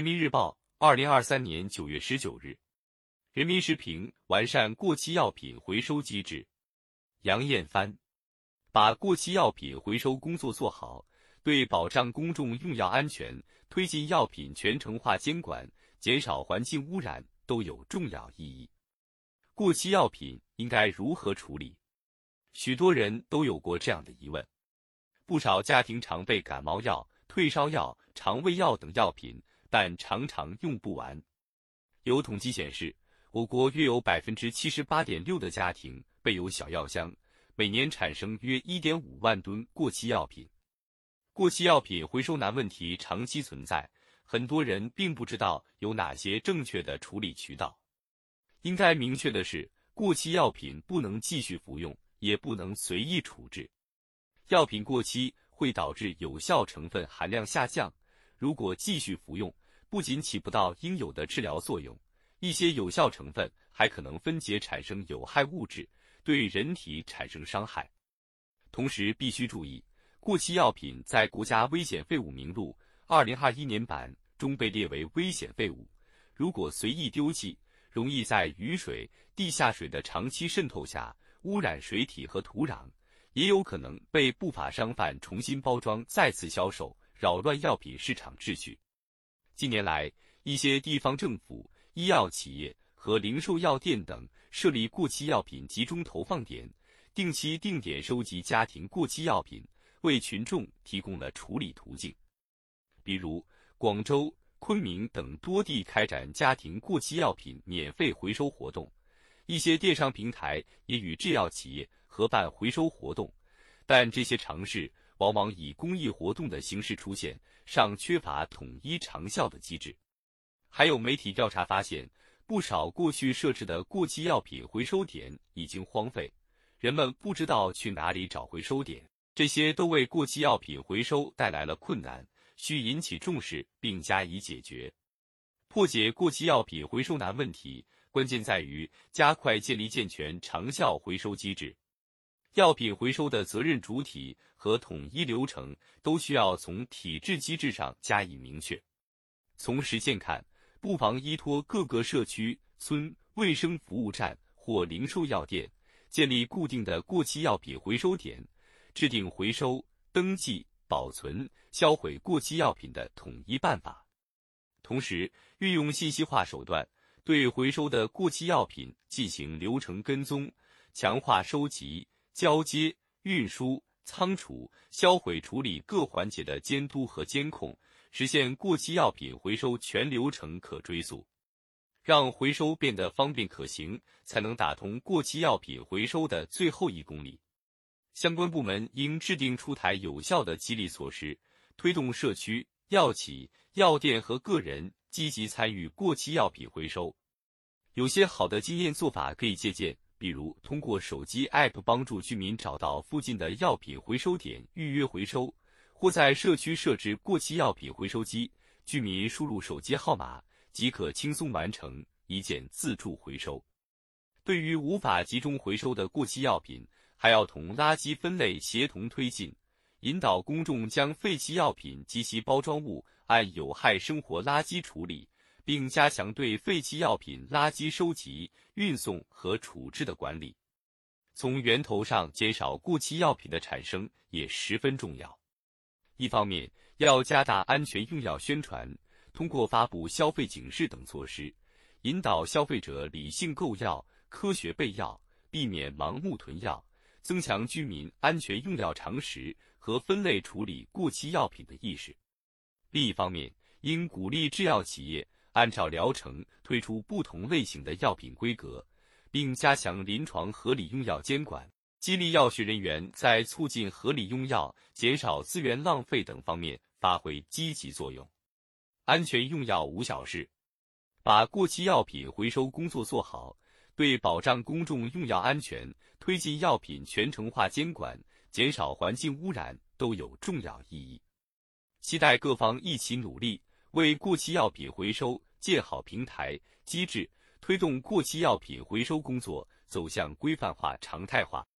人民日报，二零二三年九月十九日。人民时评：完善过期药品回收机制。杨艳帆，把过期药品回收工作做好，对保障公众用药安全、推进药品全程化监管、减少环境污染都有重要意义。过期药品应该如何处理？许多人都有过这样的疑问。不少家庭常备感冒药、退烧药、肠胃药等药品。但常常用不完。有统计显示，我国约有百分之七十八点六的家庭备有小药箱，每年产生约一点五万吨过期药品。过期药品回收难问题长期存在，很多人并不知道有哪些正确的处理渠道。应该明确的是，过期药品不能继续服用，也不能随意处置。药品过期会导致有效成分含量下降，如果继续服用，不仅起不到应有的治疗作用，一些有效成分还可能分解产生有害物质，对人体产生伤害。同时，必须注意，过期药品在国家危险废物名录二零二一年版中被列为危险废物，如果随意丢弃，容易在雨水、地下水的长期渗透下污染水体和土壤，也有可能被不法商贩重新包装再次销售，扰乱药品市场秩序。近年来，一些地方政府、医药企业和零售药店等设立过期药品集中投放点，定期定点收集家庭过期药品，为群众提供了处理途径。比如，广州、昆明等多地开展家庭过期药品免费回收活动，一些电商平台也与制药企业合办回收活动，但这些尝试。往往以公益活动的形式出现，尚缺乏统一长效的机制。还有媒体调查发现，不少过去设置的过期药品回收点已经荒废，人们不知道去哪里找回收点，这些都为过期药品回收带来了困难，需引起重视并加以解决。破解过期药品回收难问题，关键在于加快建立健全长效回收机制。药品回收的责任主体和统一流程都需要从体制机制上加以明确。从实践看，不妨依托各个社区村卫生服务站或零售药店，建立固定的过期药品回收点，制定回收、登记、保存、销毁过期药品的统一办法。同时，运用信息化手段，对回收的过期药品进行流程跟踪，强化收集。交接、运输、仓储、销毁、处理各环节的监督和监控，实现过期药品回收全流程可追溯，让回收变得方便可行，才能打通过期药品回收的最后一公里。相关部门应制定出台有效的激励措施，推动社区、药企、药店和个人积极参与过期药品回收。有些好的经验做法可以借鉴。比如，通过手机 App 帮助居民找到附近的药品回收点预约回收，或在社区设置过期药品回收机，居民输入手机号码即可轻松完成一键自助回收。对于无法集中回收的过期药品，还要同垃圾分类协同推进，引导公众将废弃药品及其包装物按有害生活垃圾处理。并加强对废弃药品垃圾收集、运送和处置的管理，从源头上减少过期药品的产生也十分重要。一方面，要加大安全用药宣传，通过发布消费警示等措施，引导消费者理性购药、科学备药，避免盲目囤药，增强居民安全用药常识和分类处理过期药品的意识。另一方面，应鼓励制药企业。按照疗程推出不同类型的药品规格，并加强临床合理用药监管，激励药学人员在促进合理用药、减少资源浪费等方面发挥积极作用。安全用药无小事，把过期药品回收工作做好，对保障公众用药安全、推进药品全程化监管、减少环境污染都有重要意义。期待各方一起努力。为过期药品回收建好平台机制，推动过期药品回收工作走向规范化、常态化。